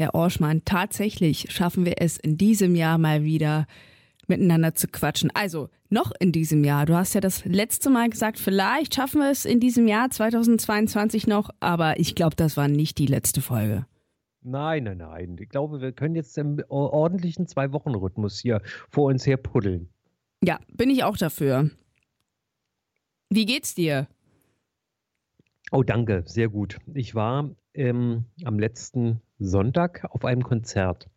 Herr Orschmann, tatsächlich schaffen wir es in diesem Jahr mal wieder miteinander zu quatschen. Also noch in diesem Jahr. Du hast ja das letzte Mal gesagt, vielleicht schaffen wir es in diesem Jahr 2022 noch, aber ich glaube, das war nicht die letzte Folge. Nein, nein, nein. Ich glaube, wir können jetzt im ordentlichen Zwei-Wochen-Rhythmus hier vor uns her puddeln. Ja, bin ich auch dafür. Wie geht's dir? Oh, danke, sehr gut. Ich war ähm, am letzten Sonntag auf einem Konzert.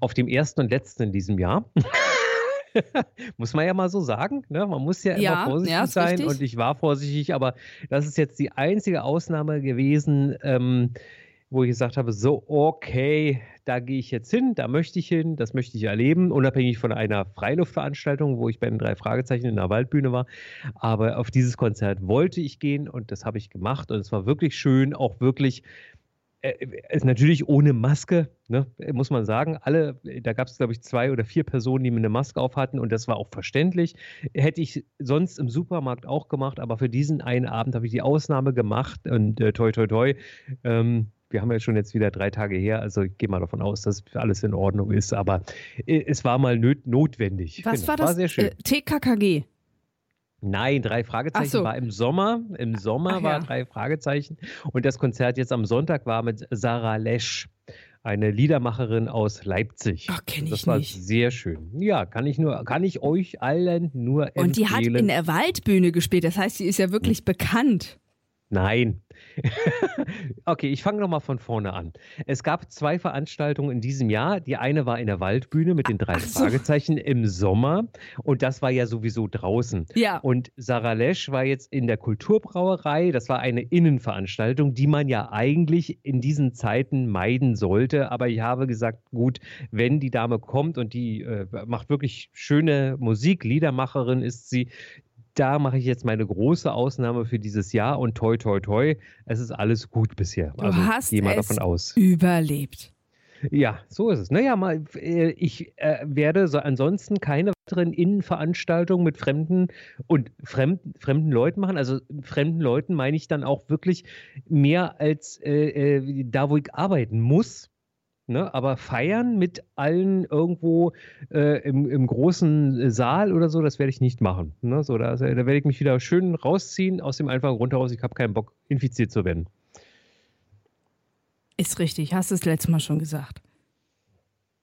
Auf dem ersten und letzten in diesem Jahr. muss man ja mal so sagen. Ne? Man muss ja, ja immer vorsichtig ja, sein richtig. und ich war vorsichtig, aber das ist jetzt die einzige Ausnahme gewesen, ähm, wo ich gesagt habe, so, okay, da gehe ich jetzt hin, da möchte ich hin, das möchte ich erleben, unabhängig von einer Freiluftveranstaltung, wo ich bei den drei Fragezeichen in der Waldbühne war. Aber auf dieses Konzert wollte ich gehen und das habe ich gemacht und es war wirklich schön, auch wirklich äh, ist natürlich ohne Maske, ne, muss man sagen. Alle, da gab es, glaube ich, zwei oder vier Personen, die mir eine Maske auf hatten und das war auch verständlich. Hätte ich sonst im Supermarkt auch gemacht, aber für diesen einen Abend habe ich die Ausnahme gemacht und äh, toi, toi, toi. Ähm, wir haben ja schon jetzt wieder drei Tage her, also ich gehe mal davon aus, dass alles in Ordnung ist, aber äh, es war mal notwendig. Was genau. war das? War sehr schön. Äh, TKKG. Nein, drei Fragezeichen so. war im Sommer. Im Sommer Ach, war ja. drei Fragezeichen. Und das Konzert jetzt am Sonntag war mit Sarah Lesch, eine Liedermacherin aus Leipzig. Ach, kenne ich Das war nicht. sehr schön. Ja, kann ich nur, kann ich euch allen nur empfehlen. Und die hat in der Waldbühne gespielt. Das heißt, sie ist ja wirklich hm. bekannt. Nein. okay, ich fange nochmal von vorne an. Es gab zwei Veranstaltungen in diesem Jahr. Die eine war in der Waldbühne mit den drei so. Fragezeichen im Sommer und das war ja sowieso draußen. Ja. Und Sarah Lesch war jetzt in der Kulturbrauerei. Das war eine Innenveranstaltung, die man ja eigentlich in diesen Zeiten meiden sollte. Aber ich habe gesagt, gut, wenn die Dame kommt und die äh, macht wirklich schöne Musik, Liedermacherin ist sie, da mache ich jetzt meine große Ausnahme für dieses Jahr und toi, toi, toi, es ist alles gut bisher. Du also, hast geh mal davon aus. überlebt. Ja, so ist es. Naja, mal, äh, ich äh, werde so ansonsten keine weiteren Innenveranstaltungen mit fremden und fremd, fremden Leuten machen. Also fremden Leuten meine ich dann auch wirklich mehr als äh, äh da, wo ich arbeiten muss. Ne? Aber feiern mit allen irgendwo äh, im, im, großen Saal oder so, das werde ich nicht machen. Ne? So, da, da werde ich mich wieder schön rausziehen aus dem einfachen Grund heraus, ich habe keinen Bock, infiziert zu werden. Ist richtig, hast du es letztes Mal schon gesagt.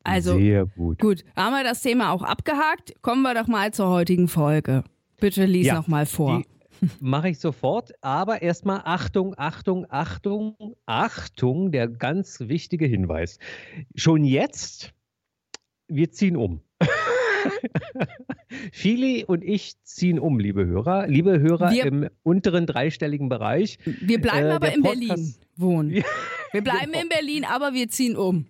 Also, Sehr gut. Gut, haben wir das Thema auch abgehakt. Kommen wir doch mal zur heutigen Folge. Bitte lies ja, noch mal vor. Die, Mache ich sofort. Aber erstmal Achtung, Achtung, Achtung, Achtung, der ganz wichtige Hinweis. Schon jetzt, wir ziehen um. Fili und ich ziehen um, liebe Hörer. Liebe Hörer wir, im unteren dreistelligen Bereich. Wir bleiben äh, aber in Podcast, Berlin wohnen. wir bleiben genau. in Berlin, aber wir ziehen um.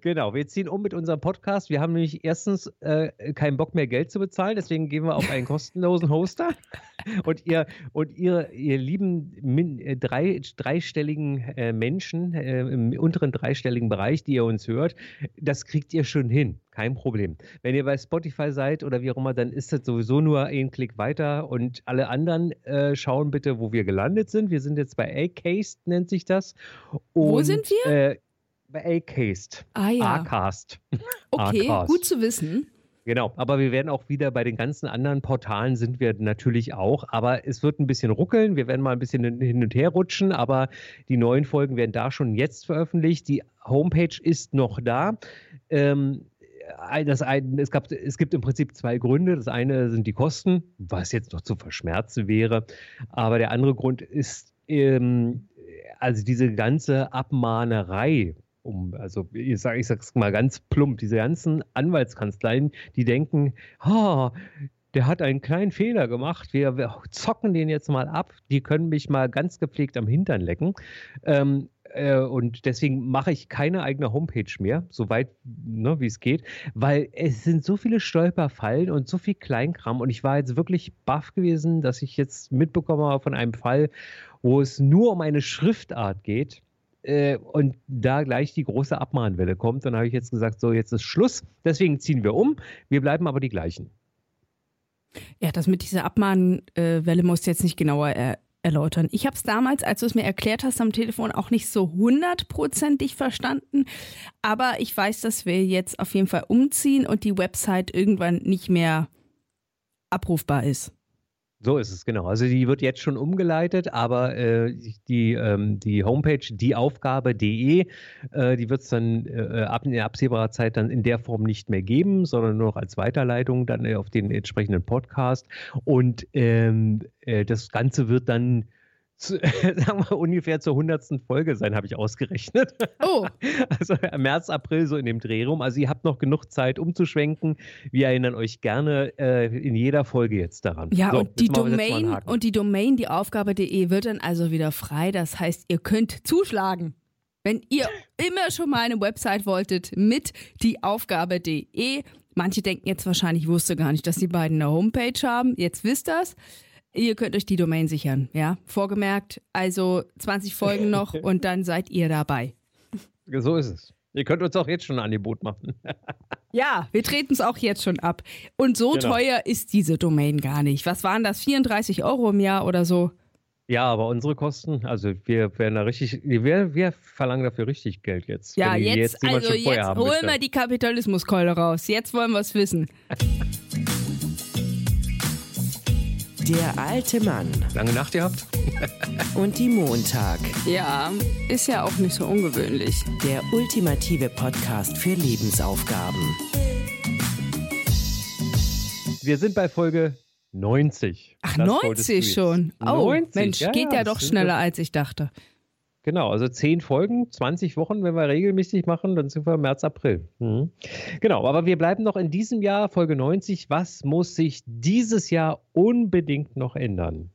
Genau, wir ziehen um mit unserem Podcast. Wir haben nämlich erstens äh, keinen Bock mehr Geld zu bezahlen, deswegen gehen wir auf einen kostenlosen Hoster. Und ihr und ihr, ihr lieben min, äh, drei, dreistelligen äh, Menschen äh, im unteren dreistelligen Bereich, die ihr uns hört, das kriegt ihr schon hin. Kein Problem. Wenn ihr bei Spotify seid oder wie auch immer, dann ist das sowieso nur ein Klick weiter und alle anderen äh, schauen bitte, wo wir gelandet sind. Wir sind jetzt bei Acast, nennt sich das. Und, wo sind wir? Acast. Ah ja. Acast. Okay, gut zu wissen. Genau, aber wir werden auch wieder bei den ganzen anderen Portalen sind wir natürlich auch, aber es wird ein bisschen ruckeln, wir werden mal ein bisschen hin und her rutschen, aber die neuen Folgen werden da schon jetzt veröffentlicht. Die Homepage ist noch da. Ähm, das ein, es, gab, es gibt im Prinzip zwei Gründe. Das eine sind die Kosten, was jetzt noch zu verschmerzen wäre, aber der andere Grund ist ähm, also diese ganze Abmahnerei um, also ich sage ich mal ganz plump, diese ganzen Anwaltskanzleien, die denken, oh, der hat einen kleinen Fehler gemacht, wir, wir, zocken den jetzt mal ab, die können mich mal ganz gepflegt am Hintern lecken. Ähm, äh, und deswegen mache ich keine eigene Homepage mehr, soweit ne, wie es geht, weil es sind so viele Stolperfallen und so viel Kleinkram und ich war jetzt wirklich baff gewesen, dass ich jetzt mitbekomme von einem Fall, wo es nur um eine Schriftart geht äh, und da gleich die große Abmahnwelle kommt, dann habe ich jetzt gesagt, so jetzt ist Schluss. Deswegen ziehen wir um. Wir bleiben aber die gleichen. Ja, das mit dieser Abmahnwelle musst du jetzt nicht genauer er erläutern. Ich habe es damals, als du es mir erklärt hast am Telefon, auch nicht so hundertprozentig verstanden. Aber ich weiß, dass wir jetzt auf jeden Fall umziehen und die Website irgendwann nicht mehr abrufbar ist. So ist es, genau. Also die wird jetzt schon umgeleitet, aber äh, die, ähm, die Homepage dieaufgabe.de, äh, die wird es dann äh, ab in absehbarer Zeit dann in der Form nicht mehr geben, sondern nur noch als Weiterleitung dann äh, auf den entsprechenden Podcast. Und ähm, äh, das Ganze wird dann zu, sagen wir, ungefähr zur hundertsten Folge sein, habe ich ausgerechnet. Oh. Also März, April so in dem Dreh rum. Also ihr habt noch genug Zeit umzuschwenken. Wir erinnern euch gerne äh, in jeder Folge jetzt daran. Ja, so, und, die Domain, und die Domain, die Aufgabe.de wird dann also wieder frei. Das heißt, ihr könnt zuschlagen. Wenn ihr immer schon mal eine Website wolltet mit die Aufgabe.de. Manche denken jetzt wahrscheinlich, ich wusste gar nicht, dass die beiden eine Homepage haben. Jetzt wisst das. Ihr könnt euch die Domain sichern, ja. Vorgemerkt, also 20 Folgen noch und dann seid ihr dabei. So ist es. Ihr könnt uns auch jetzt schon ein Angebot machen. ja, wir treten es auch jetzt schon ab. Und so genau. teuer ist diese Domain gar nicht. Was waren das? 34 Euro im Jahr oder so? Ja, aber unsere Kosten, also wir werden da richtig, wir, wir verlangen dafür richtig Geld jetzt. Ja, jetzt, jetzt also jetzt holen wir die Kapitalismuskeule raus. Jetzt wollen wir es wissen. Der alte Mann. Lange Nacht gehabt? Und die Montag. Ja, ist ja auch nicht so ungewöhnlich. Der ultimative Podcast für Lebensaufgaben. Wir sind bei Folge 90. Ach, das 90 schon. Oh, 90, Mensch, ja, geht ja doch schneller, als ich dachte. Genau, also zehn Folgen, 20 Wochen, wenn wir regelmäßig machen, dann sind wir März, April. Mhm. Genau, aber wir bleiben noch in diesem Jahr, Folge 90. Was muss sich dieses Jahr unbedingt noch ändern?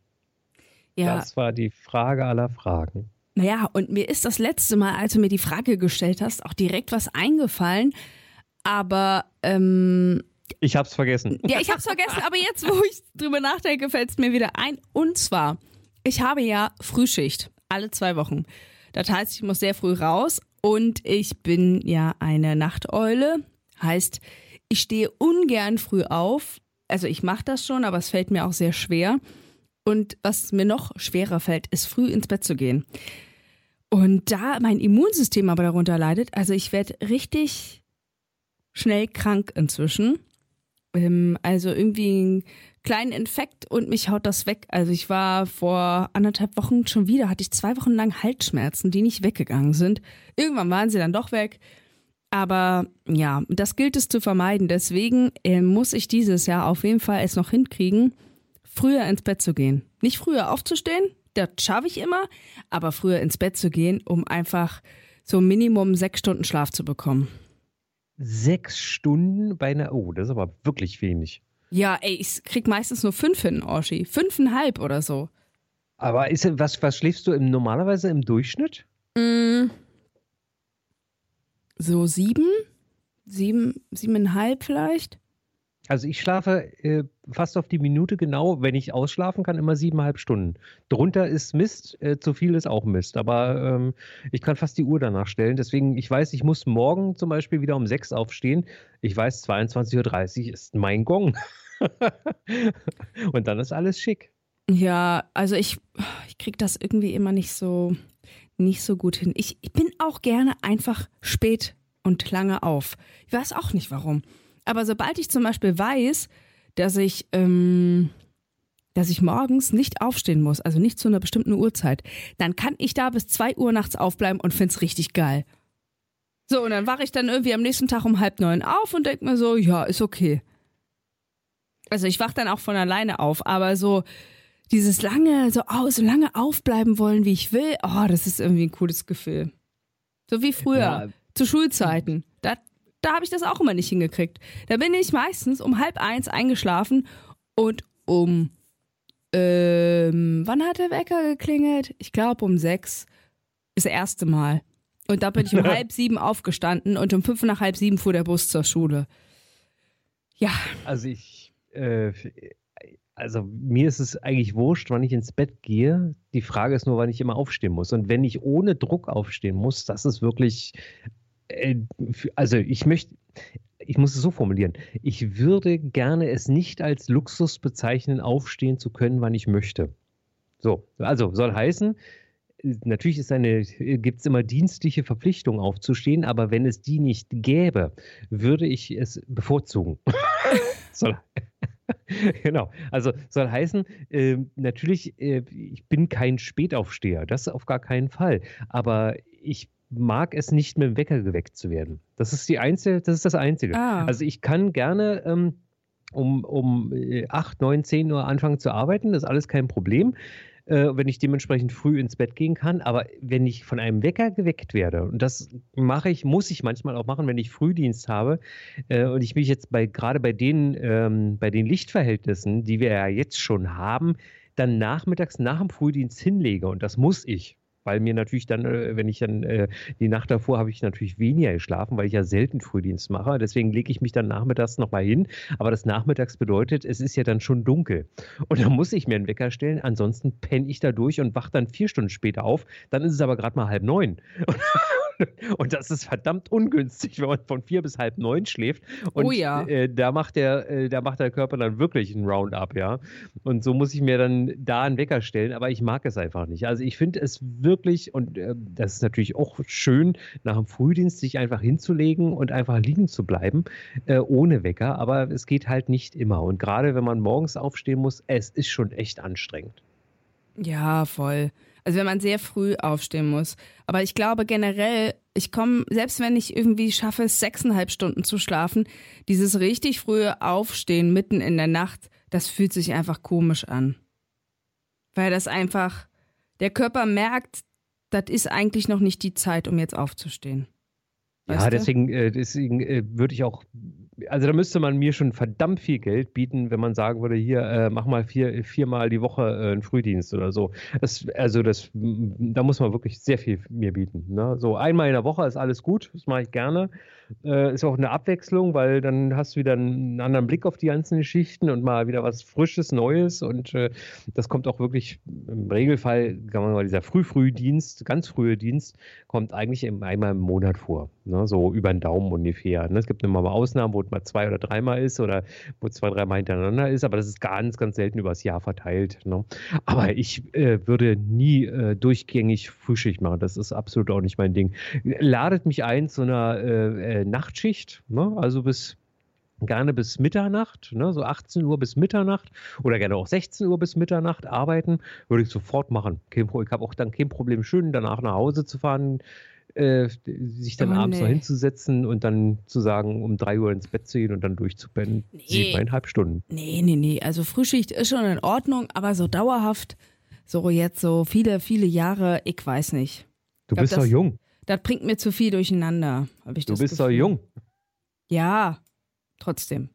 Ja. Das war die Frage aller Fragen. Naja, und mir ist das letzte Mal, als du mir die Frage gestellt hast, auch direkt was eingefallen. Aber ähm, ich hab's vergessen. Ja, ich hab's vergessen, aber jetzt, wo ich drüber nachdenke, fällt es mir wieder ein. Und zwar, ich habe ja Frühschicht alle zwei Wochen. Das heißt, ich muss sehr früh raus und ich bin ja eine Nachteule. Heißt, ich stehe ungern früh auf. Also ich mache das schon, aber es fällt mir auch sehr schwer. Und was mir noch schwerer fällt, ist früh ins Bett zu gehen. Und da mein Immunsystem aber darunter leidet, also ich werde richtig schnell krank inzwischen. Ähm, also irgendwie kleinen Infekt und mich haut das weg. Also ich war vor anderthalb Wochen schon wieder, hatte ich zwei Wochen lang Halsschmerzen, die nicht weggegangen sind. Irgendwann waren sie dann doch weg. Aber ja, das gilt es zu vermeiden. Deswegen äh, muss ich dieses Jahr auf jeden Fall es noch hinkriegen, früher ins Bett zu gehen. Nicht früher aufzustehen, das schaffe ich immer, aber früher ins Bett zu gehen, um einfach so Minimum sechs Stunden Schlaf zu bekommen sechs Stunden bei einer. Oh, das ist aber wirklich wenig. Ja, ey, ich krieg meistens nur fünf hin, Oschi. Fünfeinhalb oder so. Aber ist, was, was schläfst du im, normalerweise im Durchschnitt? Mm, so sieben? Sieben, siebeneinhalb vielleicht? Also ich schlafe äh, fast auf die Minute genau, wenn ich ausschlafen kann, immer siebeneinhalb Stunden. Drunter ist Mist, äh, zu viel ist auch Mist. Aber ähm, ich kann fast die Uhr danach stellen. Deswegen, ich weiß, ich muss morgen zum Beispiel wieder um sechs aufstehen. Ich weiß, 22.30 Uhr ist mein Gong. Und dann ist alles schick. Ja, also ich, ich kriege das irgendwie immer nicht so, nicht so gut hin. Ich, ich bin auch gerne einfach spät und lange auf. Ich weiß auch nicht warum. Aber sobald ich zum Beispiel weiß, dass ich, ähm, dass ich morgens nicht aufstehen muss, also nicht zu einer bestimmten Uhrzeit, dann kann ich da bis zwei Uhr nachts aufbleiben und find's richtig geil. So, und dann wache ich dann irgendwie am nächsten Tag um halb neun auf und denk mir so, ja, ist okay. Also ich wach dann auch von alleine auf, aber so dieses lange, so, oh, so lange aufbleiben wollen, wie ich will, oh, das ist irgendwie ein cooles Gefühl. So wie früher, ja. zu Schulzeiten. Da habe ich das auch immer nicht hingekriegt. Da bin ich meistens um halb eins eingeschlafen und um ähm, wann hat der Wecker geklingelt? Ich glaube um sechs. Das erste Mal. Und da bin ich um halb sieben aufgestanden und um fünf nach halb sieben fuhr der Bus zur Schule. Ja. Also ich, äh, also mir ist es eigentlich wurscht, wann ich ins Bett gehe. Die Frage ist nur, wann ich immer aufstehen muss. Und wenn ich ohne Druck aufstehen muss, das ist wirklich also ich möchte, ich muss es so formulieren, ich würde gerne es nicht als Luxus bezeichnen, aufstehen zu können, wann ich möchte. So, also soll heißen, natürlich ist eine, gibt es immer dienstliche Verpflichtungen aufzustehen, aber wenn es die nicht gäbe, würde ich es bevorzugen. soll, genau. Also soll heißen, äh, natürlich, äh, ich bin kein Spätaufsteher, das auf gar keinen Fall. Aber ich mag es nicht mit dem Wecker geweckt zu werden. Das ist die einzige, das ist das Einzige. Ah. Also ich kann gerne ähm, um, um 8, 9, 10 Uhr anfangen zu arbeiten, das ist alles kein Problem äh, wenn ich dementsprechend früh ins Bett gehen kann. Aber wenn ich von einem Wecker geweckt werde, und das mache ich, muss ich manchmal auch machen, wenn ich Frühdienst habe, äh, und ich mich jetzt bei gerade bei den, ähm, bei den Lichtverhältnissen, die wir ja jetzt schon haben, dann nachmittags nach dem Frühdienst hinlege, und das muss ich, weil mir natürlich dann, äh, wenn ich dann äh, die Nacht davor habe ich natürlich weniger geschlafen, weil ich ja selten Frühdienst mache. Deswegen lege ich mich dann nachmittags nochmal hin. Aber das Nachmittags bedeutet, es ist ja dann schon dunkel. Und da muss ich mir einen Wecker stellen. Ansonsten penne ich da durch und wache dann vier Stunden später auf. Dann ist es aber gerade mal halb neun. Und das ist verdammt ungünstig, wenn man von vier bis halb neun schläft. Und oh ja. Äh, da, macht der, äh, da macht der Körper dann wirklich ein Roundup, ja. Und so muss ich mir dann da einen Wecker stellen, aber ich mag es einfach nicht. Also ich finde es wirklich, und äh, das ist natürlich auch schön, nach dem Frühdienst sich einfach hinzulegen und einfach liegen zu bleiben, äh, ohne Wecker. Aber es geht halt nicht immer. Und gerade wenn man morgens aufstehen muss, es ist schon echt anstrengend. Ja, voll. Also wenn man sehr früh aufstehen muss. Aber ich glaube generell, ich komme, selbst wenn ich irgendwie schaffe, sechseinhalb Stunden zu schlafen, dieses richtig frühe Aufstehen mitten in der Nacht, das fühlt sich einfach komisch an. Weil das einfach, der Körper merkt, das ist eigentlich noch nicht die Zeit, um jetzt aufzustehen. Weißt ja, deswegen, äh, deswegen äh, würde ich auch also da müsste man mir schon verdammt viel Geld bieten, wenn man sagen würde, hier, äh, mach mal vier, viermal die Woche einen Frühdienst oder so. Das, also das, da muss man wirklich sehr viel mir bieten. Ne? So einmal in der Woche ist alles gut, das mache ich gerne. Äh, ist auch eine Abwechslung, weil dann hast du wieder einen anderen Blick auf die ganzen Geschichten und mal wieder was Frisches, Neues und äh, das kommt auch wirklich im Regelfall, kann man mal dieser Früh-Frühdienst, ganz frühe Dienst, kommt eigentlich einmal im Monat vor. Ne? So über den Daumen ungefähr. Ne? Es gibt immer mal Ausnahmen, wo mal zwei oder dreimal ist oder wo zwei, dreimal hintereinander ist, aber das ist ganz, ganz selten übers Jahr verteilt. Ne? Aber ich äh, würde nie äh, durchgängig Frühschicht machen. Das ist absolut auch nicht mein Ding. Ladet mich ein zu einer äh, Nachtschicht, ne? also bis gerne bis Mitternacht, ne, so 18 Uhr bis Mitternacht oder gerne auch 16 Uhr bis Mitternacht arbeiten, würde ich sofort machen. Ich habe auch dann kein Problem, schön danach nach Hause zu fahren, äh, sich dann oh, abends nee. noch hinzusetzen und dann zu sagen, um drei Uhr ins Bett zu gehen und dann durchzupennen. Nee. Siebeneinhalb Stunden. Nee, nee, nee. Also Frühschicht ist schon in Ordnung, aber so dauerhaft, so jetzt so viele, viele Jahre, ich weiß nicht. Du glaub, bist doch jung. Das bringt mir zu viel durcheinander. du bist Gefühl. doch jung. Ja, trotzdem.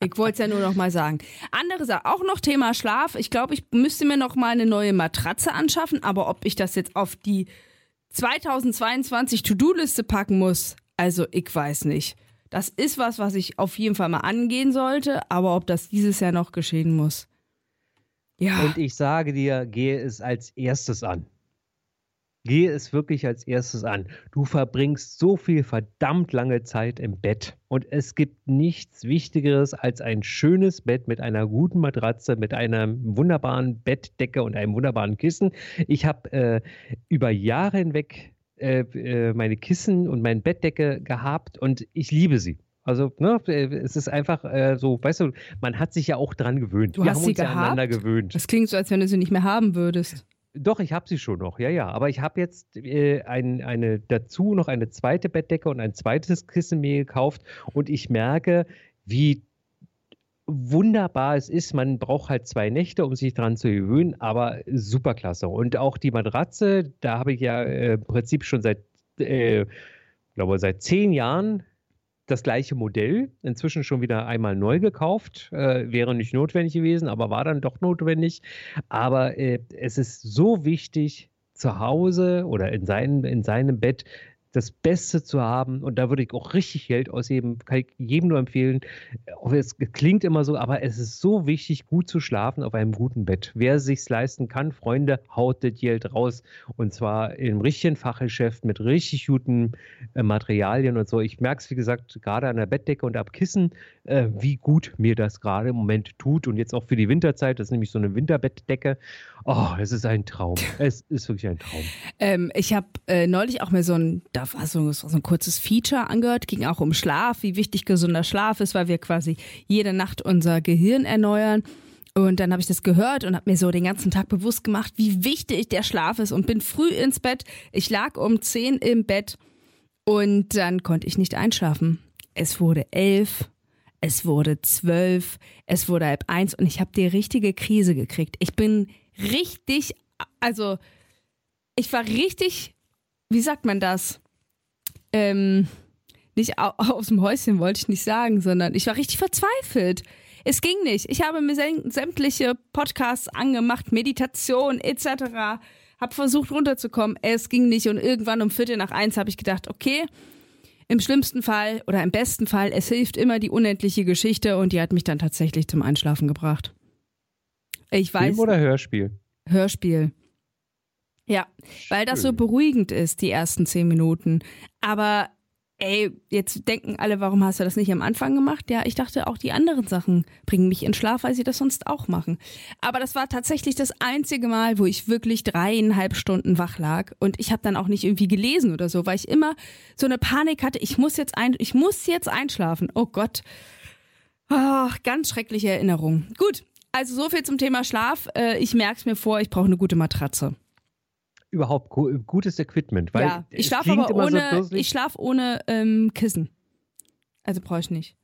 Ich wollte es ja nur noch mal sagen. Andere Sache, auch noch Thema Schlaf. Ich glaube, ich müsste mir noch mal eine neue Matratze anschaffen, aber ob ich das jetzt auf die 2022 To-Do-Liste packen muss, also ich weiß nicht. Das ist was, was ich auf jeden Fall mal angehen sollte, aber ob das dieses Jahr noch geschehen muss. Ja. Und ich sage dir, gehe es als erstes an. Gehe es wirklich als erstes an. Du verbringst so viel verdammt lange Zeit im Bett. Und es gibt nichts Wichtigeres als ein schönes Bett mit einer guten Matratze, mit einer wunderbaren Bettdecke und einem wunderbaren Kissen. Ich habe äh, über Jahre hinweg äh, äh, meine Kissen und meine Bettdecke gehabt und ich liebe sie. Also, ne, es ist einfach äh, so, weißt du, man hat sich ja auch dran gewöhnt. Du Wir hast haben sie uns gehabt? ja aneinander gewöhnt. Das klingt so, als wenn du sie nicht mehr haben würdest. Doch, ich habe sie schon noch, ja, ja. Aber ich habe jetzt äh, ein, eine dazu noch eine zweite Bettdecke und ein zweites Kissen mir gekauft und ich merke, wie wunderbar es ist. Man braucht halt zwei Nächte, um sich dran zu gewöhnen, aber super klasse. Und auch die Matratze, da habe ich ja äh, im Prinzip schon seit, äh, glaube seit zehn Jahren das gleiche Modell, inzwischen schon wieder einmal neu gekauft. Äh, wäre nicht notwendig gewesen, aber war dann doch notwendig. Aber äh, es ist so wichtig, zu Hause oder in, sein, in seinem Bett das Beste zu haben. Und da würde ich auch richtig Geld ausgeben. Kann ich jedem nur empfehlen. Es klingt immer so, aber es ist so wichtig, gut zu schlafen auf einem guten Bett. Wer es sich leisten kann, Freunde, haut das Geld raus. Und zwar im richtigen Fachgeschäft mit richtig guten äh, Materialien und so. Ich merke es, wie gesagt, gerade an der Bettdecke und ab Kissen, äh, wie gut mir das gerade im Moment tut. Und jetzt auch für die Winterzeit. Das ist nämlich so eine Winterbettdecke. Oh, es ist ein Traum. Es ist wirklich ein Traum. Ähm, ich habe äh, neulich auch mir so ein, da war so, so ein kurzes Feature angehört, ging auch um Schlaf, wie wichtig gesunder Schlaf ist, weil wir quasi jede Nacht unser Gehirn erneuern. Und dann habe ich das gehört und habe mir so den ganzen Tag bewusst gemacht, wie wichtig der Schlaf ist und bin früh ins Bett. Ich lag um 10 im Bett und dann konnte ich nicht einschlafen. Es wurde elf, es wurde zwölf, es wurde halb eins und ich habe die richtige Krise gekriegt. Ich bin richtig, also ich war richtig, wie sagt man das? Ähm, nicht aus dem Häuschen wollte ich nicht sagen, sondern ich war richtig verzweifelt. Es ging nicht. Ich habe mir sämtliche Podcasts angemacht, Meditation etc. Hab versucht runterzukommen. Es ging nicht und irgendwann um Viertel nach eins habe ich gedacht, okay, im schlimmsten Fall oder im besten Fall, es hilft immer die unendliche Geschichte und die hat mich dann tatsächlich zum Einschlafen gebracht. Ich weiß. Film oder Hörspiel? Hörspiel. Ja, weil das so beruhigend ist, die ersten zehn Minuten. Aber ey, jetzt denken alle, warum hast du das nicht am Anfang gemacht? Ja, ich dachte auch, die anderen Sachen bringen mich in Schlaf, weil sie das sonst auch machen. Aber das war tatsächlich das einzige Mal, wo ich wirklich dreieinhalb Stunden wach lag. Und ich habe dann auch nicht irgendwie gelesen oder so, weil ich immer so eine Panik hatte, ich muss jetzt ein, ich muss jetzt einschlafen. Oh Gott. Oh, ganz schreckliche Erinnerung. Gut, also so viel zum Thema Schlaf. Äh, ich merke es mir vor, ich brauche eine gute Matratze überhaupt gutes Equipment. Weil ja, ich schlafe aber ohne, so ich schlaf ohne ähm, Kissen. Also brauche ich nicht.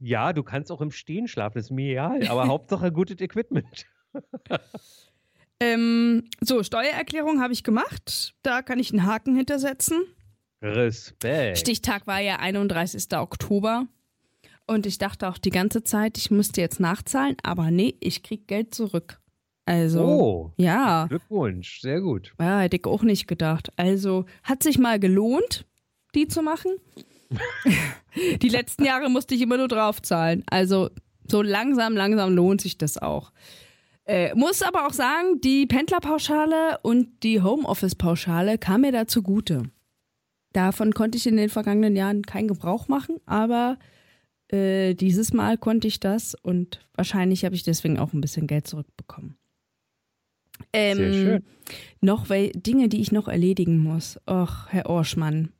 Ja, du kannst auch im Stehen schlafen, das ist mir egal, aber Hauptsache gutes Equipment. ähm, so, Steuererklärung habe ich gemacht. Da kann ich einen Haken hintersetzen. Respekt. Stichtag war ja 31. Oktober. Und ich dachte auch die ganze Zeit, ich müsste jetzt nachzahlen, aber nee, ich krieg Geld zurück. Also, oh, ja. Glückwunsch, sehr gut. Ja, hätte ich auch nicht gedacht. Also, hat sich mal gelohnt, die zu machen. die letzten Jahre musste ich immer nur draufzahlen. Also, so langsam, langsam lohnt sich das auch. Äh, muss aber auch sagen, die Pendlerpauschale und die Homeoffice-Pauschale kam mir da zugute. Davon konnte ich in den vergangenen Jahren keinen Gebrauch machen, aber äh, dieses Mal konnte ich das und wahrscheinlich habe ich deswegen auch ein bisschen Geld zurückbekommen. Ähm, Sehr schön. Noch Dinge, die ich noch erledigen muss. Och, Herr Orschmann.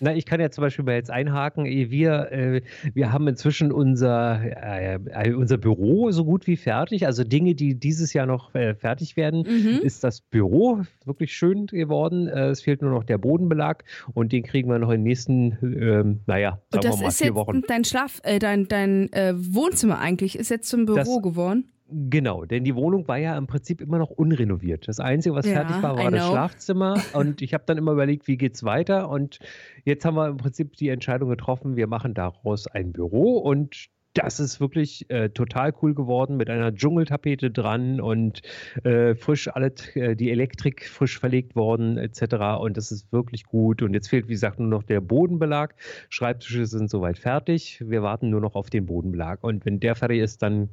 Na, ich kann ja zum Beispiel mal jetzt einhaken. Wir, äh, wir haben inzwischen unser, äh, äh, unser Büro so gut wie fertig. Also Dinge, die dieses Jahr noch äh, fertig werden, mhm. ist das Büro wirklich schön geworden. Äh, es fehlt nur noch der Bodenbelag und den kriegen wir noch in den nächsten, ähm, naja, sagen wir mal vier Wochen. Dein Schlaf, äh, dein, dein Wohnzimmer eigentlich ist jetzt zum Büro das, geworden? Genau, denn die Wohnung war ja im Prinzip immer noch unrenoviert. Das Einzige, was ja, fertig war, war das Schlafzimmer. Und ich habe dann immer überlegt, wie geht's weiter? Und jetzt haben wir im Prinzip die Entscheidung getroffen, wir machen daraus ein Büro und das ist wirklich äh, total cool geworden mit einer Dschungeltapete dran und äh, frisch alle äh, die Elektrik frisch verlegt worden etc. Und das ist wirklich gut. Und jetzt fehlt, wie gesagt, nur noch der Bodenbelag. Schreibtische sind soweit fertig. Wir warten nur noch auf den Bodenbelag. Und wenn der fertig ist, dann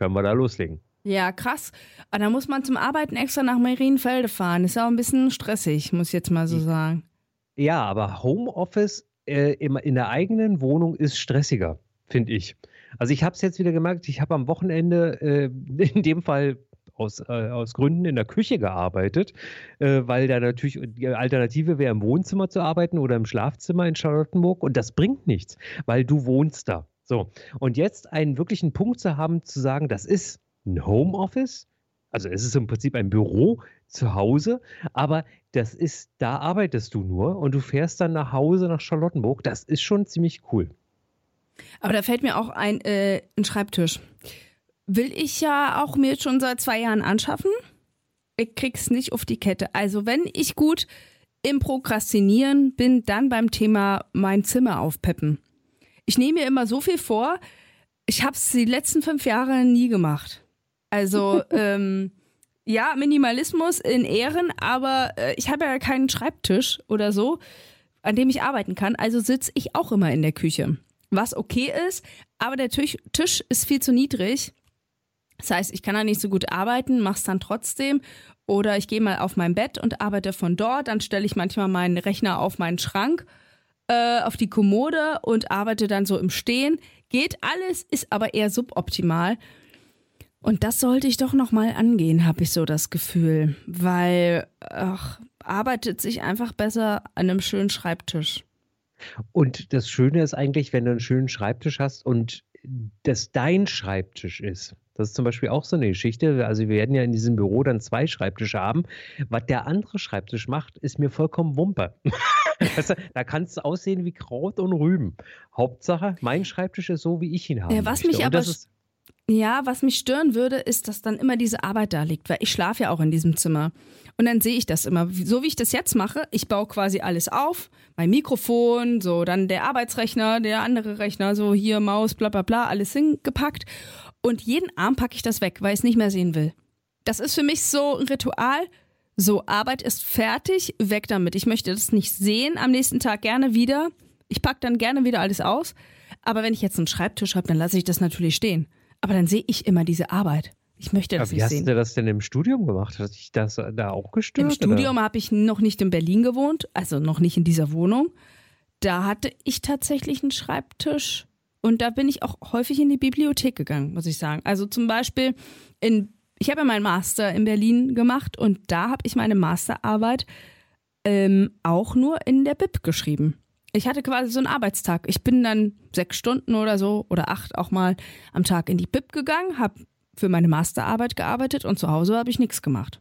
können wir da loslegen. Ja, krass. Aber da muss man zum Arbeiten extra nach Marienfelde fahren. Ist auch ein bisschen stressig, muss ich jetzt mal so sagen. Ja, aber Homeoffice äh, in der eigenen Wohnung ist stressiger, finde ich. Also ich habe es jetzt wieder gemerkt, ich habe am Wochenende äh, in dem Fall aus, äh, aus Gründen in der Küche gearbeitet, äh, weil da natürlich die Alternative wäre, im Wohnzimmer zu arbeiten oder im Schlafzimmer in Charlottenburg und das bringt nichts, weil du wohnst da. So, und jetzt einen wirklichen Punkt zu haben, zu sagen, das ist ein Homeoffice, also es ist im Prinzip ein Büro zu Hause, aber das ist, da arbeitest du nur und du fährst dann nach Hause nach Charlottenburg. Das ist schon ziemlich cool. Aber da fällt mir auch ein, äh, ein Schreibtisch. Will ich ja auch mir schon seit zwei Jahren anschaffen. Ich krieg's nicht auf die Kette. Also wenn ich gut im Prokrastinieren bin, dann beim Thema mein Zimmer aufpeppen ich nehme mir immer so viel vor. Ich habe es die letzten fünf Jahre nie gemacht. Also ähm, Ja, Minimalismus in Ehren, aber äh, ich habe ja keinen Schreibtisch oder so, an dem ich arbeiten kann. Also sitze ich auch immer in der Küche. Was okay ist, aber der Tisch, Tisch ist viel zu niedrig. Das heißt, ich kann da nicht so gut arbeiten, mach's dann trotzdem. Oder ich gehe mal auf mein Bett und arbeite von dort. Dann stelle ich manchmal meinen Rechner auf meinen Schrank, äh, auf die Kommode und arbeite dann so im Stehen. Geht alles, ist aber eher suboptimal. Und das sollte ich doch nochmal angehen, habe ich so das Gefühl, weil ach, arbeitet sich einfach besser an einem schönen Schreibtisch. Und das Schöne ist eigentlich, wenn du einen schönen Schreibtisch hast und das dein Schreibtisch ist. Das ist zum Beispiel auch so eine Geschichte. Also wir werden ja in diesem Büro dann zwei Schreibtische haben. Was der andere Schreibtisch macht, ist mir vollkommen Wumpe. weißt du, da kann es aussehen wie Kraut und Rüben. Hauptsache, mein Schreibtisch ist so, wie ich ihn habe. Ja, was mich aber ja, was mich stören würde, ist, dass dann immer diese Arbeit da liegt, weil ich schlafe ja auch in diesem Zimmer. Und dann sehe ich das immer, so wie ich das jetzt mache. Ich baue quasi alles auf, mein Mikrofon, so dann der Arbeitsrechner, der andere Rechner, so hier Maus, bla bla bla, alles hingepackt. Und jeden Abend packe ich das weg, weil ich es nicht mehr sehen will. Das ist für mich so ein Ritual. So, Arbeit ist fertig, weg damit. Ich möchte das nicht sehen, am nächsten Tag gerne wieder. Ich packe dann gerne wieder alles aus. Aber wenn ich jetzt einen Schreibtisch habe, dann lasse ich das natürlich stehen. Aber dann sehe ich immer diese Arbeit. Ich möchte das Aber nicht wie sehen. hast du das denn im Studium gemacht? Hat dich das da auch gestört? Im Studium habe ich noch nicht in Berlin gewohnt, also noch nicht in dieser Wohnung. Da hatte ich tatsächlich einen Schreibtisch und da bin ich auch häufig in die Bibliothek gegangen, muss ich sagen. Also zum Beispiel in, ich habe ja meinen Master in Berlin gemacht und da habe ich meine Masterarbeit ähm, auch nur in der Bib geschrieben. Ich hatte quasi so einen Arbeitstag. Ich bin dann sechs Stunden oder so oder acht auch mal am Tag in die Bib gegangen, habe für meine Masterarbeit gearbeitet und zu Hause habe ich nichts gemacht.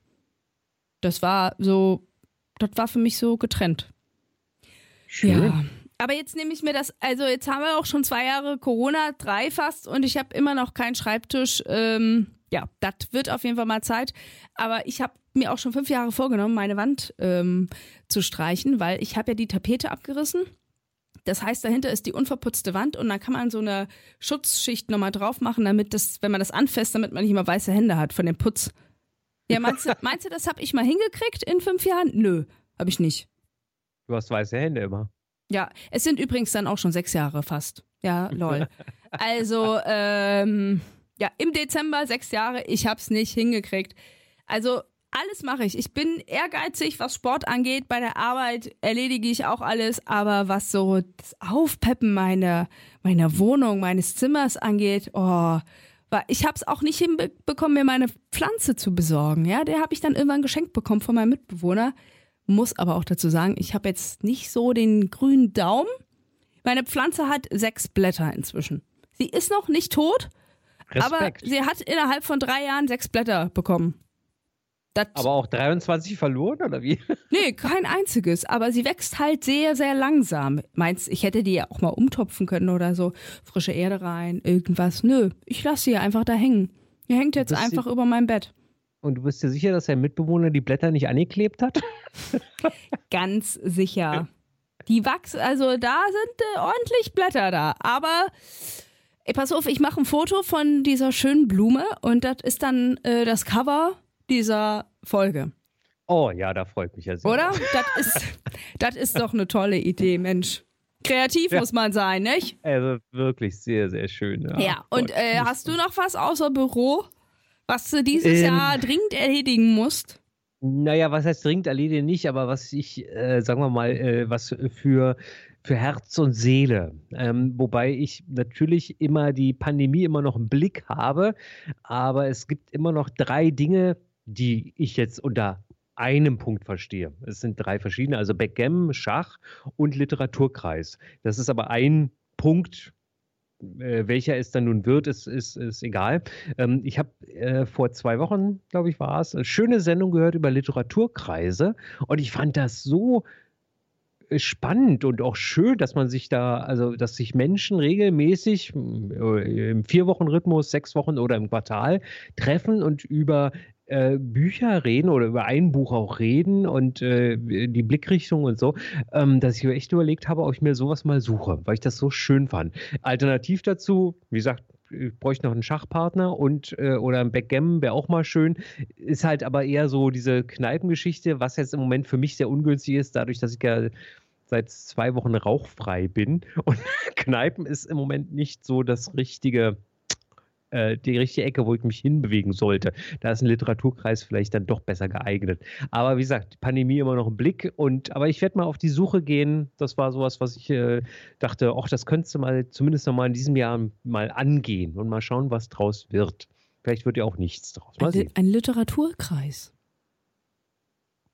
Das war so, das war für mich so getrennt. Schön. Ja. Aber jetzt nehme ich mir das, also jetzt haben wir auch schon zwei Jahre Corona, drei fast, und ich habe immer noch keinen Schreibtisch. Ähm, ja, das wird auf jeden Fall mal Zeit. Aber ich habe mir auch schon fünf Jahre vorgenommen, meine Wand ähm, zu streichen, weil ich habe ja die Tapete abgerissen. Das heißt, dahinter ist die unverputzte Wand und dann kann man so eine Schutzschicht nochmal drauf machen, damit das, wenn man das anfasst, damit man nicht immer weiße Hände hat von dem Putz. Ja, meinst du, meinst du das habe ich mal hingekriegt in fünf Jahren? Nö, habe ich nicht. Du hast weiße Hände immer. Ja, es sind übrigens dann auch schon sechs Jahre fast. Ja, lol. Also, ähm, ja, im Dezember sechs Jahre, ich hab's nicht hingekriegt. Also, alles mache ich. Ich bin ehrgeizig, was Sport angeht. Bei der Arbeit erledige ich auch alles, aber was so das Aufpeppen meiner, meiner Wohnung, meines Zimmers angeht, oh, ich habe es auch nicht hinbekommen, mir meine Pflanze zu besorgen. Ja, der habe ich dann irgendwann geschenkt bekommen von meinem Mitbewohner. Muss aber auch dazu sagen, ich habe jetzt nicht so den grünen Daumen. Meine Pflanze hat sechs Blätter inzwischen. Sie ist noch nicht tot, Respekt. aber sie hat innerhalb von drei Jahren sechs Blätter bekommen. Das, aber auch 23 verloren oder wie? Nee, kein einziges. Aber sie wächst halt sehr, sehr langsam. Meinst ich hätte die ja auch mal umtopfen können oder so? Frische Erde rein, irgendwas. Nö, ich lasse sie einfach da hängen. Die hängt jetzt einfach über mein Bett. Und du bist dir sicher, dass dein Mitbewohner die Blätter nicht angeklebt hat? Ganz sicher. Die wachsen, also da sind äh, ordentlich Blätter da. Aber ey, pass auf, ich mache ein Foto von dieser schönen Blume und das ist dann äh, das Cover dieser Folge. Oh ja, da freut mich ja sehr. Oder? Das ist, das ist doch eine tolle Idee, Mensch. Kreativ ja. muss man sein, nicht? Also wirklich sehr, sehr schön. Ja, ja. und äh, hast du noch was außer Büro, was du dieses ähm, Jahr dringend erledigen musst? Naja, was heißt dringend erledigen nicht, aber was ich, äh, sagen wir mal, äh, was für, für Herz und Seele. Ähm, wobei ich natürlich immer die Pandemie immer noch im Blick habe, aber es gibt immer noch drei Dinge, die ich jetzt unter einem Punkt verstehe. Es sind drei verschiedene, also Backgammon, Schach und Literaturkreis. Das ist aber ein Punkt, äh, welcher es dann nun wird, ist, ist, ist egal. Ähm, ich habe äh, vor zwei Wochen, glaube ich, war es, eine schöne Sendung gehört über Literaturkreise und ich fand das so spannend und auch schön, dass man sich da, also dass sich Menschen regelmäßig äh, im Vier-Wochen-Rhythmus, sechs Wochen oder im Quartal treffen und über äh, Bücher reden oder über ein Buch auch reden und äh, die Blickrichtung und so, ähm, dass ich mir echt überlegt habe, ob ich mir sowas mal suche, weil ich das so schön fand. Alternativ dazu, wie gesagt, ich bräuchte noch einen Schachpartner und äh, oder ein Backgammon wäre auch mal schön. Ist halt aber eher so diese Kneipengeschichte, was jetzt im Moment für mich sehr ungünstig ist, dadurch, dass ich ja seit zwei Wochen rauchfrei bin. Und Kneipen ist im Moment nicht so das richtige äh, die richtige Ecke, wo ich mich hinbewegen sollte. Da ist ein Literaturkreis vielleicht dann doch besser geeignet. Aber wie gesagt, Pandemie immer noch im Blick. Und, aber ich werde mal auf die Suche gehen. Das war sowas, was ich äh, dachte, ach, das könntest du mal zumindest noch mal in diesem Jahr mal angehen und mal schauen, was draus wird. Vielleicht wird ja auch nichts draus. Mal ein, ein Literaturkreis.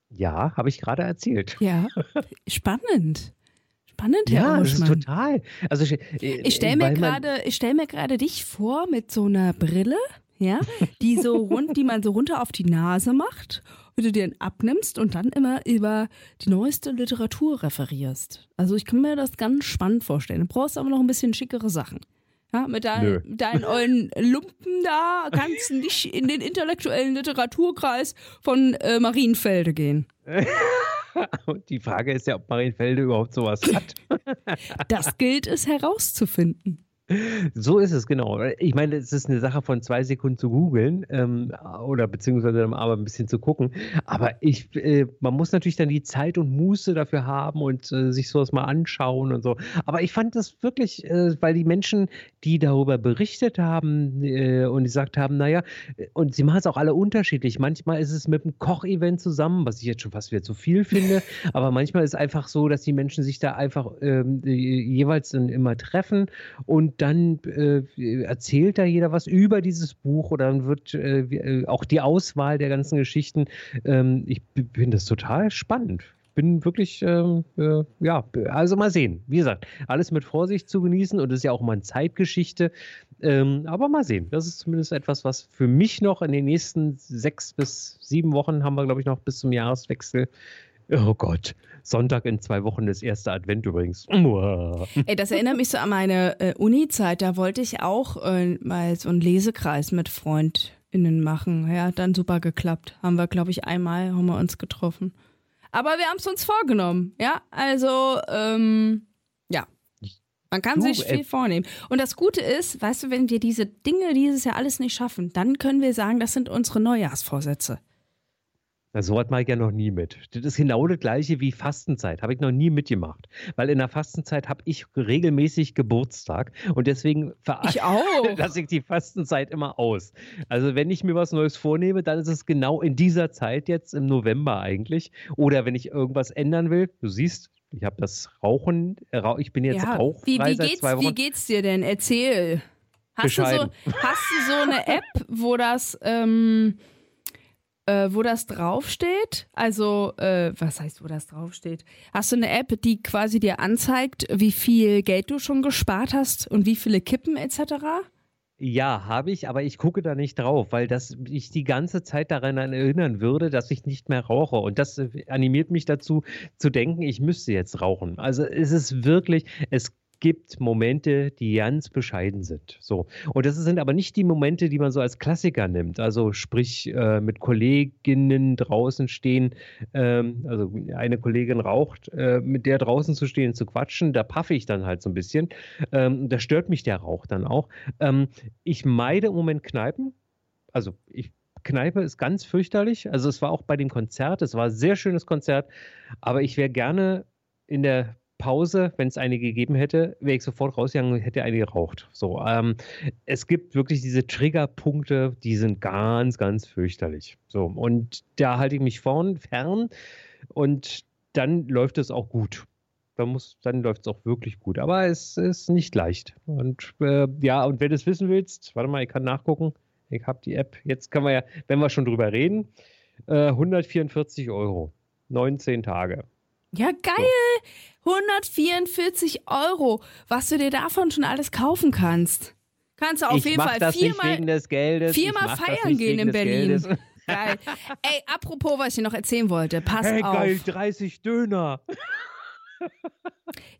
Ja, habe ich gerade erzählt. Ja, spannend. Spannend, Herr Ja, das ist total. Also, ich, ich stelle mir gerade, ich stell mir gerade dich vor mit so einer Brille, ja, die so rund, die man so runter auf die Nase macht, wie du dir abnimmst und dann immer über die neueste Literatur referierst. Also ich kann mir das ganz spannend vorstellen. Du brauchst aber noch ein bisschen schickere Sachen. Ja, mit, dein, deinen ollen Lumpen da kannst du nicht in den intellektuellen Literaturkreis von äh, Marienfelde gehen. Die Frage ist ja, ob Marienfelde überhaupt sowas hat. Das gilt es herauszufinden. So ist es, genau. Ich meine, es ist eine Sache von zwei Sekunden zu googeln ähm, oder beziehungsweise dann aber ein bisschen zu gucken. Aber ich, äh, man muss natürlich dann die Zeit und Muße dafür haben und äh, sich sowas mal anschauen und so. Aber ich fand das wirklich, äh, weil die Menschen, die darüber berichtet haben äh, und gesagt haben, naja, und sie machen es auch alle unterschiedlich. Manchmal ist es mit einem Kochevent zusammen, was ich jetzt schon fast wieder zu viel finde. aber manchmal ist es einfach so, dass die Menschen sich da einfach ähm, jeweils dann immer treffen und dann äh, erzählt da jeder was über dieses Buch oder dann wird äh, äh auch die Auswahl der ganzen Geschichten. Ähm, ich finde das total spannend. Bin wirklich, ähm, äh, ja, also mal sehen. Wie gesagt, alles mit Vorsicht zu genießen und es ist ja auch mal eine Zeitgeschichte. Ähm, aber mal sehen. Das ist zumindest etwas, was für mich noch in den nächsten sechs bis sieben Wochen haben wir, glaube ich, noch bis zum Jahreswechsel. Oh Gott, Sonntag in zwei Wochen ist erster Advent übrigens. Ey, das erinnert mich so an meine äh, Uni-Zeit. Da wollte ich auch äh, mal so einen Lesekreis mit FreundInnen machen. Ja, hat dann super geklappt. Haben wir, glaube ich, einmal haben wir uns getroffen. Aber wir haben es uns vorgenommen. Ja, also, ähm, ja. Man kann du, sich viel äh, vornehmen. Und das Gute ist, weißt du, wenn wir diese Dinge dieses Jahr alles nicht schaffen, dann können wir sagen, das sind unsere Neujahrsvorsätze. Na, so hat Mike ja noch nie mit. Das ist genau das gleiche wie Fastenzeit. Habe ich noch nie mitgemacht. Weil in der Fastenzeit habe ich regelmäßig Geburtstag und deswegen lasse ich die Fastenzeit immer aus. Also wenn ich mir was Neues vornehme, dann ist es genau in dieser Zeit jetzt im November eigentlich. Oder wenn ich irgendwas ändern will, du siehst, ich habe das Rauchen, ich bin jetzt ja, rauchfrei wie, wie seit geht's, zwei Wochen. Wie geht's dir denn? Erzähl. Hast du, so, hast du so eine App, wo das... Ähm äh, wo das draufsteht? Also, äh, was heißt, wo das draufsteht? Hast du eine App, die quasi dir anzeigt, wie viel Geld du schon gespart hast und wie viele Kippen etc.? Ja, habe ich, aber ich gucke da nicht drauf, weil das ich die ganze Zeit daran erinnern würde, dass ich nicht mehr rauche. Und das animiert mich dazu zu denken, ich müsste jetzt rauchen. Also es ist wirklich, es gibt Momente, die ganz bescheiden sind. So. Und das sind aber nicht die Momente, die man so als Klassiker nimmt. Also sprich, äh, mit Kolleginnen draußen stehen, ähm, also eine Kollegin raucht, äh, mit der draußen zu stehen, zu quatschen, da paffe ich dann halt so ein bisschen. Ähm, da stört mich der Rauch dann auch. Ähm, ich meide im Moment Kneipen. Also ich Kneipe ist ganz fürchterlich. Also es war auch bei dem Konzert, es war ein sehr schönes Konzert, aber ich wäre gerne in der Pause, wenn es eine gegeben hätte, wäre ich sofort rausgegangen und hätte eine geraucht. So, ähm, es gibt wirklich diese Triggerpunkte, die sind ganz, ganz fürchterlich. So, und da halte ich mich vorn, fern und dann läuft es auch gut. Dann, muss, dann läuft es auch wirklich gut. Aber es ist nicht leicht. Und äh, ja, und wenn du es wissen willst, warte mal, ich kann nachgucken. Ich habe die App. Jetzt können wir ja, wenn wir schon drüber reden, äh, 144 Euro. 19 Tage. Ja, geil! 144 Euro, was du dir davon schon alles kaufen kannst. Kannst du auf ich jeden Fall das viermal, nicht wegen des Geldes. viermal feiern gehen in Berlin. Geil. Ey, apropos, was ich noch erzählen wollte, pass hey, auf. geil, 30 Döner.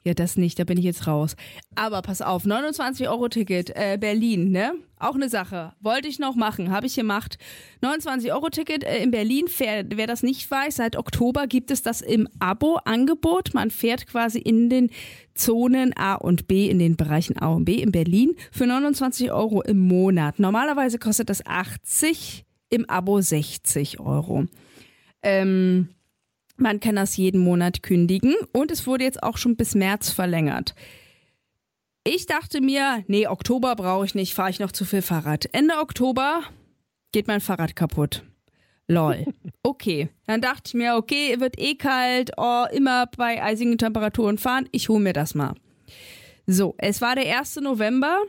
Ja, das nicht, da bin ich jetzt raus. Aber pass auf, 29-Euro-Ticket, äh, Berlin, ne? Auch eine Sache. Wollte ich noch machen, habe ich gemacht. 29-Euro-Ticket äh, in Berlin, wer, wer das nicht weiß, seit Oktober gibt es das im Abo-Angebot. Man fährt quasi in den Zonen A und B, in den Bereichen A und B in Berlin für 29 Euro im Monat. Normalerweise kostet das 80, im Abo 60 Euro. Ähm, man kann das jeden Monat kündigen und es wurde jetzt auch schon bis März verlängert. Ich dachte mir, nee, Oktober brauche ich nicht, fahre ich noch zu viel Fahrrad. Ende Oktober geht mein Fahrrad kaputt. Lol. Okay. Dann dachte ich mir, okay, wird eh kalt, oh, immer bei eisigen Temperaturen fahren, ich hole mir das mal. So, es war der 1. November.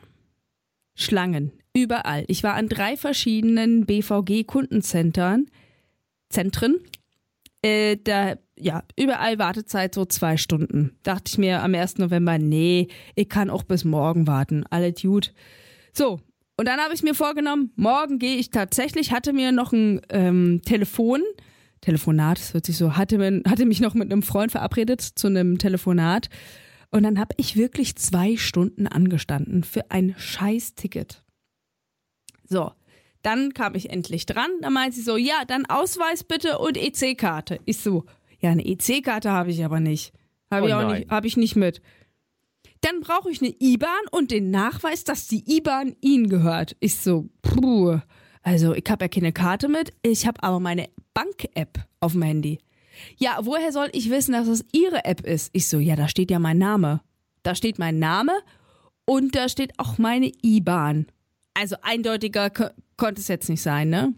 Schlangen. Überall. Ich war an drei verschiedenen BVG-Kundenzentren. Zentren äh, da, ja, überall Wartezeit so zwei Stunden. Dachte ich mir am 1. November, nee, ich kann auch bis morgen warten. Alles gut. So, und dann habe ich mir vorgenommen, morgen gehe ich tatsächlich, hatte mir noch ein ähm, Telefon, Telefonat, das hört sich so, hatte, mir, hatte mich noch mit einem Freund verabredet zu einem Telefonat. Und dann habe ich wirklich zwei Stunden angestanden für ein Scheiß-Ticket. So, dann kam ich endlich dran. Da meinte sie so, ja, dann Ausweis bitte und EC-Karte. Ich so, ja, eine EC-Karte habe ich aber nicht. Habe oh ich auch nicht, habe ich nicht mit. Dann brauche ich eine IBAN und den Nachweis, dass die IBAN Ihnen gehört. Ich so, puh. Also, ich habe ja keine Karte mit, ich habe aber meine Bank-App auf dem Handy. Ja, woher soll ich wissen, dass es Ihre App ist? Ich so, ja, da steht ja mein Name. Da steht mein Name und da steht auch meine IBAN. Also eindeutiger konnte es jetzt nicht sein, ne?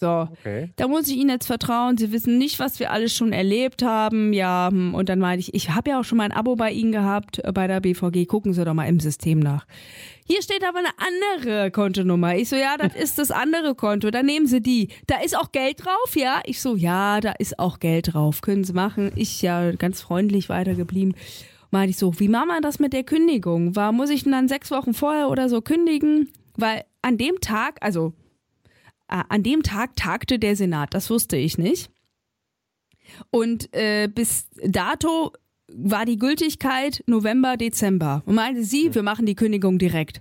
So, okay. da muss ich Ihnen jetzt vertrauen. Sie wissen nicht, was wir alles schon erlebt haben. Ja, hm, und dann meinte ich, ich habe ja auch schon mal ein Abo bei Ihnen gehabt, äh, bei der BVG. Gucken Sie doch mal im System nach. Hier steht aber eine andere Kontonummer. Ich so, ja, das ist das andere Konto. Dann nehmen Sie die. Da ist auch Geld drauf, ja? Ich so, ja, da ist auch Geld drauf. Können Sie machen. Ich ja ganz freundlich weitergeblieben. Meinte ich so, wie machen wir das mit der Kündigung? War, muss ich denn dann sechs Wochen vorher oder so kündigen? Weil an dem Tag, also äh, an dem Tag tagte der Senat, das wusste ich nicht. Und äh, bis dato war die Gültigkeit November, Dezember. Und meinte sie, wir machen die Kündigung direkt.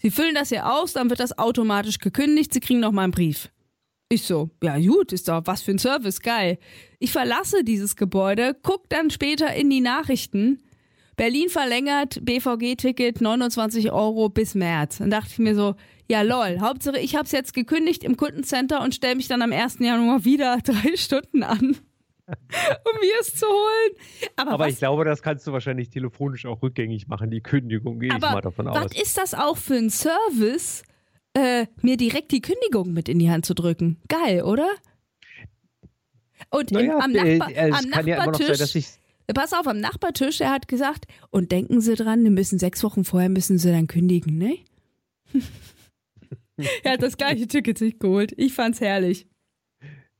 Sie füllen das hier aus, dann wird das automatisch gekündigt, sie kriegen noch mal einen Brief. Ich so, ja gut, ist doch was für ein Service, geil. Ich verlasse dieses Gebäude, guck dann später in die Nachrichten. Berlin verlängert BVG-Ticket 29 Euro bis März. Dann dachte ich mir so, ja lol, Hauptsache ich habe es jetzt gekündigt im Kundencenter und stelle mich dann am 1. Januar wieder drei Stunden an. um mir es zu holen. Aber, aber ich glaube, das kannst du wahrscheinlich telefonisch auch rückgängig machen, die Kündigung, gehe ich mal davon aus. Was ist das auch für ein Service, äh, mir direkt die Kündigung mit in die Hand zu drücken? Geil, oder? Und naja, im, am, Nachbar, äh, am Nachbartisch. Ja Pass auf, am Nachbartisch, er hat gesagt, und denken Sie dran, wir müssen sechs Wochen vorher müssen Sie dann kündigen, ne? er hat das gleiche Ticket sich geholt. Ich fand's herrlich.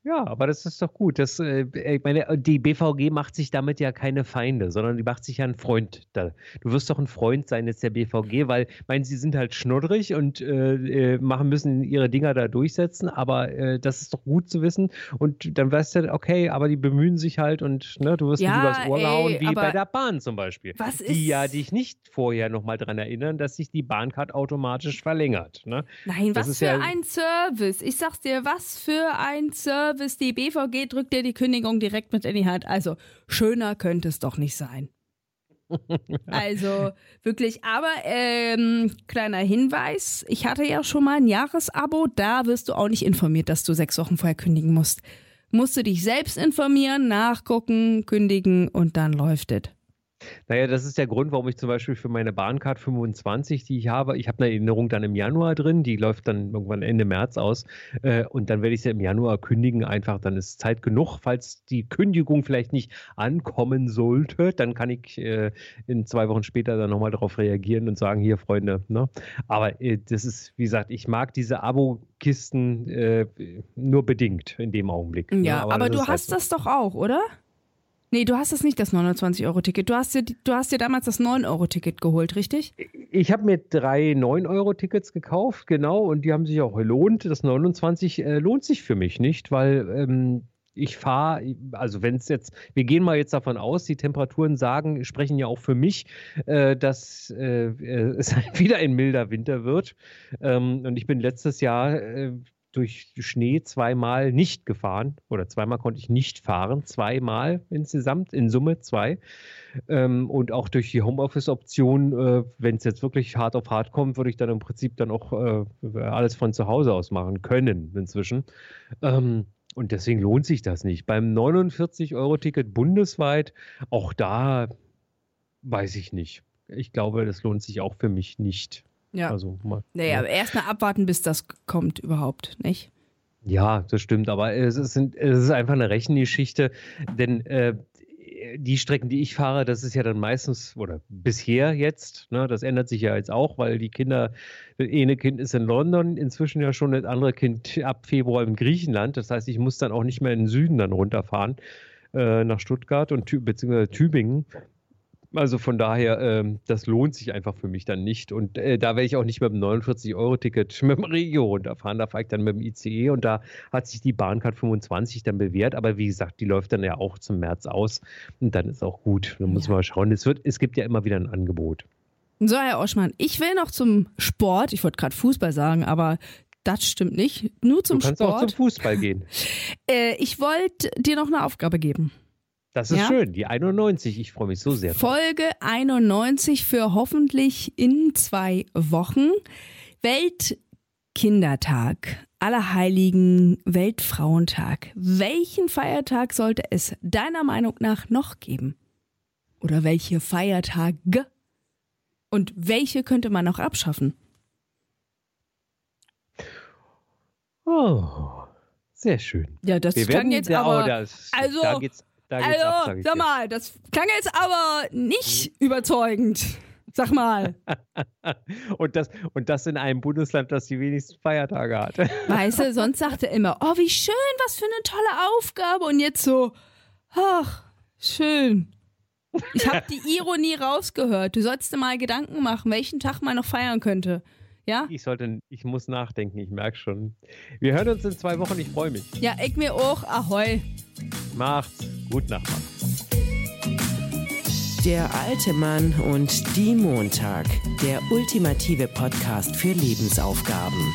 Ja, aber das ist doch gut. Das, äh, ich meine, die BVG macht sich damit ja keine Feinde, sondern die macht sich ja einen Freund. Da. Du wirst doch ein Freund sein jetzt der BVG, weil, ich meine, sie sind halt schnuddrig und äh, äh, machen müssen ihre Dinger da durchsetzen, aber äh, das ist doch gut zu wissen. Und dann weißt du, okay, aber die bemühen sich halt und ne, du wirst ja, nicht übers Ohr gehauen, wie bei der Bahn zum Beispiel. Was ist? Die ja dich nicht vorher nochmal daran erinnern, dass sich die Bahncard automatisch verlängert. Ne? Nein, das was für ja, ein Service. Ich sag's dir, was für ein Service. Service, die BVG drückt dir die Kündigung direkt mit in die Hand. Also schöner könnte es doch nicht sein. also wirklich, aber ähm, kleiner Hinweis, ich hatte ja schon mal ein Jahresabo, da wirst du auch nicht informiert, dass du sechs Wochen vorher kündigen musst. Musst du dich selbst informieren, nachgucken, kündigen und dann läuft es. Naja, das ist der Grund, warum ich zum Beispiel für meine Bahncard 25, die ich habe, ich habe eine Erinnerung dann im Januar drin, die läuft dann irgendwann Ende März aus äh, und dann werde ich sie im Januar kündigen, einfach, dann ist Zeit genug. Falls die Kündigung vielleicht nicht ankommen sollte, dann kann ich äh, in zwei Wochen später dann nochmal darauf reagieren und sagen, hier Freunde, ne? aber äh, das ist, wie gesagt, ich mag diese Abo-Kisten äh, nur bedingt in dem Augenblick. Ne? Ja, ne? aber, aber du hast halt das doch auch, oder? Nee, du hast das nicht, das 29-Euro-Ticket. Du, hast dir, du hast dir damals das 9-Euro-Ticket geholt, richtig? Ich habe mir drei 9-Euro-Tickets gekauft, genau, und die haben sich auch gelohnt. Das 29 äh, lohnt sich für mich nicht, weil ähm, ich fahre, also wenn es jetzt, wir gehen mal jetzt davon aus, die Temperaturen sagen, sprechen ja auch für mich, äh, dass äh, es wieder ein milder Winter wird. Ähm, und ich bin letztes Jahr äh, durch Schnee zweimal nicht gefahren oder zweimal konnte ich nicht fahren, zweimal insgesamt, in Summe zwei. Ähm, und auch durch die Homeoffice-Option, äh, wenn es jetzt wirklich hart auf hart kommt, würde ich dann im Prinzip dann auch äh, alles von zu Hause aus machen können inzwischen. Ähm, und deswegen lohnt sich das nicht. Beim 49-Euro-Ticket bundesweit, auch da weiß ich nicht. Ich glaube, das lohnt sich auch für mich nicht. Ja. Also mal, naja, ja. erstmal abwarten, bis das kommt überhaupt, nicht? Ja, das stimmt, aber es ist, es ist einfach eine Rechengeschichte, denn äh, die Strecken, die ich fahre, das ist ja dann meistens oder bisher jetzt, ne, das ändert sich ja jetzt auch, weil die Kinder, das eine Kind ist in London, inzwischen ja schon das andere Kind ab Februar in Griechenland. Das heißt, ich muss dann auch nicht mehr in den Süden dann runterfahren äh, nach Stuttgart und beziehungsweise Tübingen. Also von daher, ähm, das lohnt sich einfach für mich dann nicht. Und äh, da werde ich auch nicht mit dem 49-Euro-Ticket mit dem Regio runterfahren. Da fahre ich dann mit dem ICE und da hat sich die Bahncard 25 dann bewährt. Aber wie gesagt, die läuft dann ja auch zum März aus und dann ist auch gut. Dann muss ja. man mal schauen. Es, wird, es gibt ja immer wieder ein Angebot. So, Herr Oschmann, ich will noch zum Sport. Ich wollte gerade Fußball sagen, aber das stimmt nicht. Nur zum Sport. Du kannst Sport. auch zum Fußball gehen. äh, ich wollte dir noch eine Aufgabe geben. Das ist ja? schön, die 91. Ich freue mich so sehr. Folge 91 für hoffentlich in zwei Wochen. Weltkindertag, Allerheiligen, Weltfrauentag. Welchen Feiertag sollte es deiner Meinung nach noch geben? Oder welche Feiertage? Und welche könnte man noch abschaffen? Oh, sehr schön. Ja, das Wir klang jetzt aber. Oh, das, also, da geht's also, ab, sag, sag mal, das klang jetzt aber nicht mhm. überzeugend. Sag mal. und, das, und das in einem Bundesland, das die wenigsten Feiertage hat. weißt du, sonst sagt er immer, oh, wie schön, was für eine tolle Aufgabe. Und jetzt so, ach, schön. Ich habe die Ironie rausgehört. Du sollst dir mal Gedanken machen, welchen Tag man noch feiern könnte. Ja? Ich sollte, ich muss nachdenken, ich merke schon. Wir hören uns in zwei Wochen, ich freue mich. Ja, ich mir auch. Ahoi. Macht's. Gut Nacht. Der alte Mann und die Montag. Der ultimative Podcast für Lebensaufgaben.